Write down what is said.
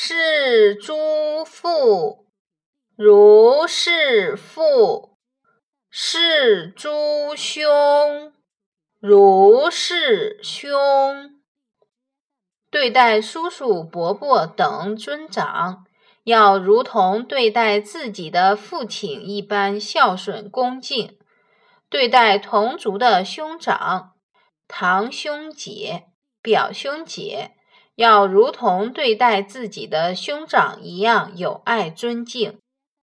是诸父如是父，是诸兄如是兄。对待叔叔、伯伯等尊长，要如同对待自己的父亲一般孝顺恭敬；对待同族的兄长、堂兄姐、表兄姐，要如同对待自己的兄长一样有爱尊敬。